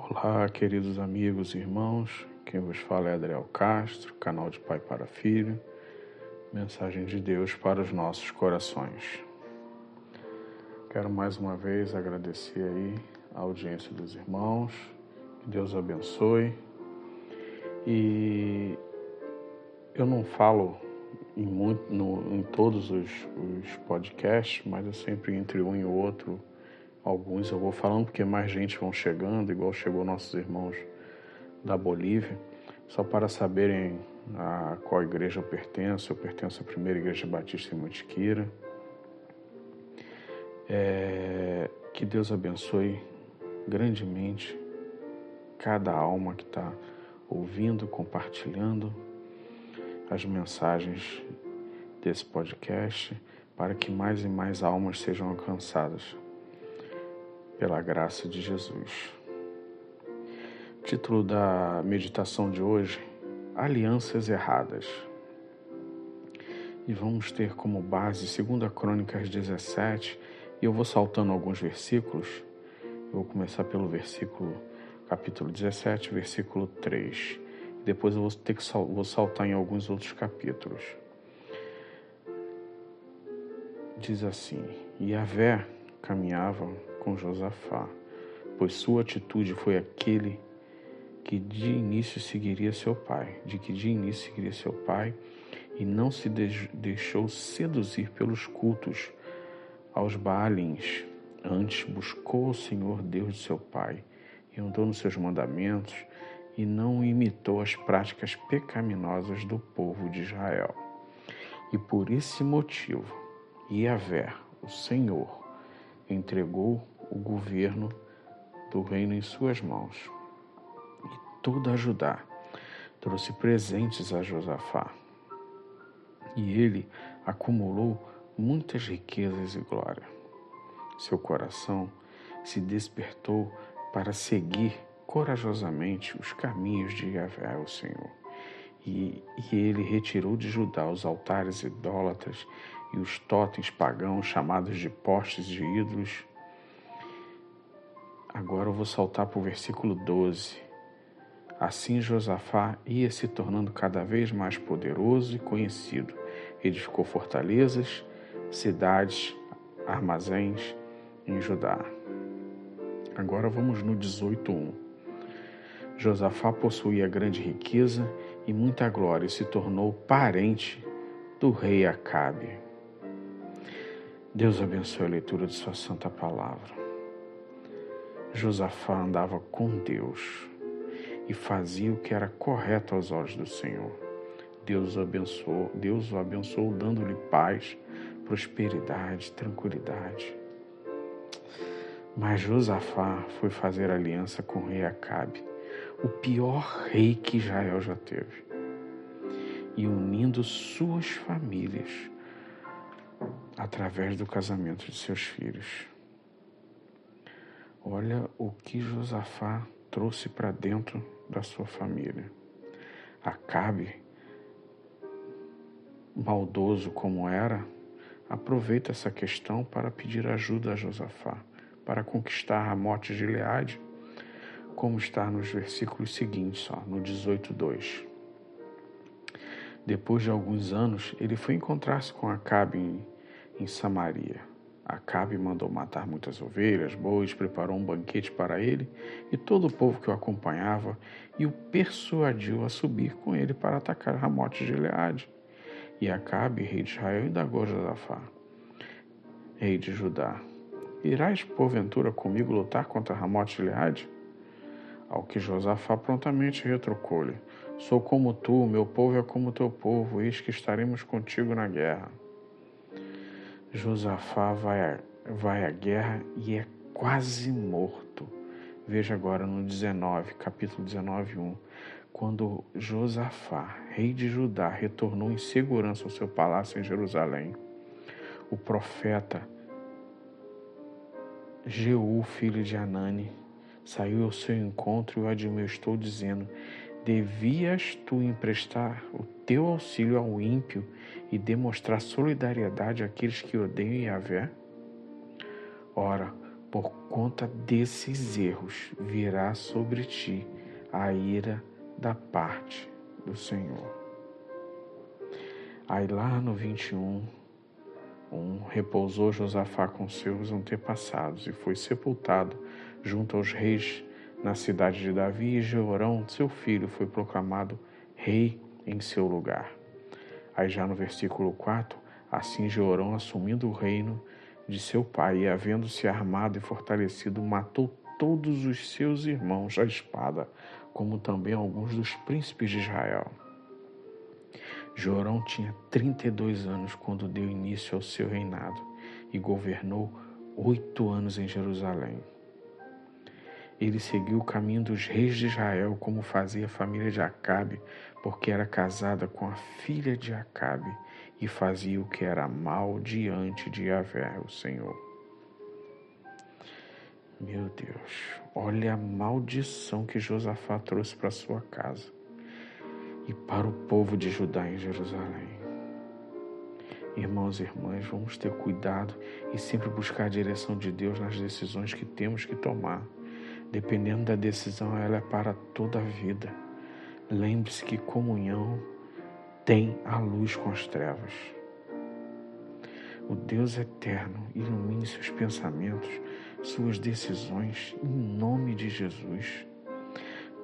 Olá, queridos amigos e irmãos. Quem vos fala é Adriel Castro, canal de Pai para Filho. Mensagem de Deus para os nossos corações. Quero mais uma vez agradecer aí a audiência dos irmãos. Que Deus abençoe. E eu não falo em, muito, no, em todos os, os podcasts, mas eu sempre entre um e outro alguns eu vou falando porque mais gente vão chegando, igual chegou nossos irmãos da Bolívia, só para saberem a qual igreja eu pertenço. Eu pertenço à primeira igreja batista em Mantiqueira. É, que Deus abençoe grandemente cada alma que está ouvindo, compartilhando as mensagens desse podcast, para que mais e mais almas sejam alcançadas pela graça de Jesus. O título da meditação de hoje: Alianças Erradas. E vamos ter como base 2 Crônicas 17, e eu vou saltando alguns versículos. Eu vou começar pelo versículo, capítulo 17, versículo 3. Depois eu vou ter que vou saltar em alguns outros capítulos. Diz assim: E Yahvé caminhava com Josafá, pois sua atitude foi aquele que de início seguiria seu pai, de que de início seguiria seu pai, e não se deixou seduzir pelos cultos aos Baalins. Antes buscou o Senhor Deus de seu pai e andou nos seus mandamentos e não imitou as práticas pecaminosas do povo de Israel. E por esse motivo, Yahvé, o Senhor, entregou o governo do reino em suas mãos. E toda a Judá trouxe presentes a Josafá. E ele acumulou muitas riquezas e glória. Seu coração se despertou para seguir corajosamente os caminhos de Yahvé, o Senhor. E, e ele retirou de Judá os altares idólatras e os totens pagãos chamados de postes de ídolos Agora eu vou saltar para o versículo 12. Assim Josafá ia se tornando cada vez mais poderoso e conhecido. Edificou fortalezas, cidades, armazéns em Judá. Agora vamos no 18:1. Josafá possuía grande riqueza e muita glória se tornou parente do rei Acabe. Deus abençoe a leitura de sua santa palavra. Josafá andava com Deus e fazia o que era correto aos olhos do Senhor. Deus o abençoou, Deus o abençoou dando-lhe paz, prosperidade, tranquilidade. Mas Josafá foi fazer aliança com o rei Acabe, o pior rei que Israel já teve, e unindo suas famílias através do casamento de seus filhos. Olha o que Josafá trouxe para dentro da sua família. Acabe, maldoso como era, aproveita essa questão para pedir ajuda a Josafá para conquistar a morte de Gileade, como está nos versículos seguintes, ó, no 18:2. Depois de alguns anos, ele foi encontrar-se com Acabe em, em Samaria. Acabe mandou matar muitas ovelhas, bois, preparou um banquete para ele e todo o povo que o acompanhava e o persuadiu a subir com ele para atacar Ramote de Gileade. E Acabe, rei de Israel, indagou Josafá, rei de Judá, irás porventura comigo lutar contra Ramote de Gileade? Ao que Josafá prontamente retrucou-lhe, sou como tu, meu povo é como teu povo, eis que estaremos contigo na guerra. Josafá vai, vai à guerra e é quase morto. Veja agora no 19, capítulo 19, 1. Quando Josafá, rei de Judá, retornou em segurança ao seu palácio em Jerusalém, o profeta Jeú, filho de Anani, saiu ao seu encontro e o admoestou, dizendo: Devias tu emprestar o teu auxílio ao ímpio e demonstrar solidariedade àqueles que odeiam Yahvé? Ora, Por conta desses erros virá sobre ti a ira da parte do Senhor. Aí lá no 21, um, repousou Josafá com seus antepassados e foi sepultado junto aos reis na cidade de Davi, e Jeorão, seu filho, foi proclamado rei em seu lugar. Aí já no versículo 4, assim Jeorão, assumindo o reino de seu pai e havendo-se armado e fortalecido, matou todos os seus irmãos à espada, como também alguns dos príncipes de Israel. Jorão tinha 32 anos quando deu início ao seu reinado e governou oito anos em Jerusalém. Ele seguiu o caminho dos reis de Israel, como fazia a família de Acabe, porque era casada com a filha de Acabe e fazia o que era mal diante de Yahvé, o Senhor. Meu Deus, olha a maldição que Josafá trouxe para sua casa e para o povo de Judá em Jerusalém. Irmãos e irmãs, vamos ter cuidado e sempre buscar a direção de Deus nas decisões que temos que tomar. Dependendo da decisão, ela é para toda a vida. Lembre-se que comunhão tem a luz com as trevas. O Deus eterno ilumine seus pensamentos, suas decisões, em nome de Jesus.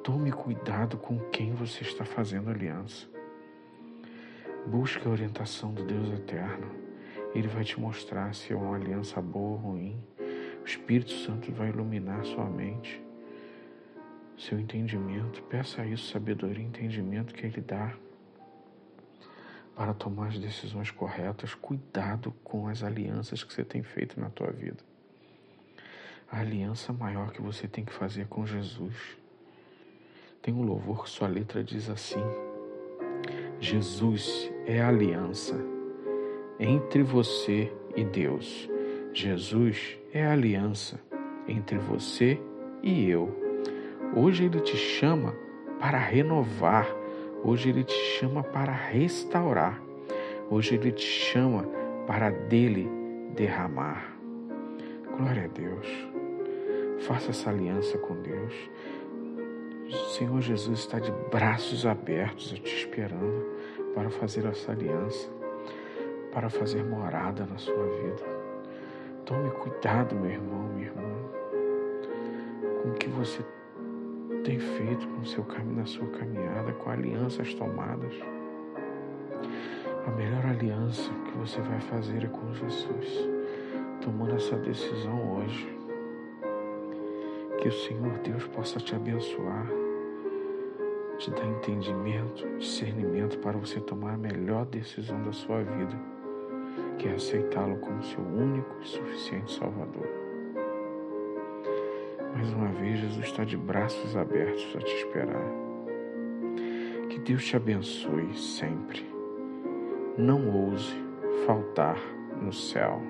Tome cuidado com quem você está fazendo aliança. Busque a orientação do Deus eterno. Ele vai te mostrar se é uma aliança boa ou ruim. Espírito Santo vai iluminar sua mente, seu entendimento. Peça a isso sabedoria e entendimento que Ele dá para tomar as decisões corretas. Cuidado com as alianças que você tem feito na tua vida. A aliança maior que você tem que fazer com Jesus tem um louvor que sua letra diz assim: Jesus é a aliança entre você e Deus. Jesus é a aliança entre você e eu. Hoje ele te chama para renovar, hoje ele te chama para restaurar, hoje ele te chama para dele derramar. Glória a Deus. Faça essa aliança com Deus. O Senhor Jesus está de braços abertos te esperando para fazer essa aliança, para fazer morada na sua vida. Tome cuidado, meu irmão, minha irmã, com o que você tem feito no seu caminho, na sua caminhada, com alianças tomadas. A melhor aliança que você vai fazer é com Jesus, tomando essa decisão hoje que o Senhor Deus possa te abençoar, te dar entendimento, discernimento para você tomar a melhor decisão da sua vida, que é aceitá-lo como seu único e suficiente Salvador. Mais uma vez, Jesus está de braços abertos a te esperar. Que Deus te abençoe sempre. Não ouse faltar no céu.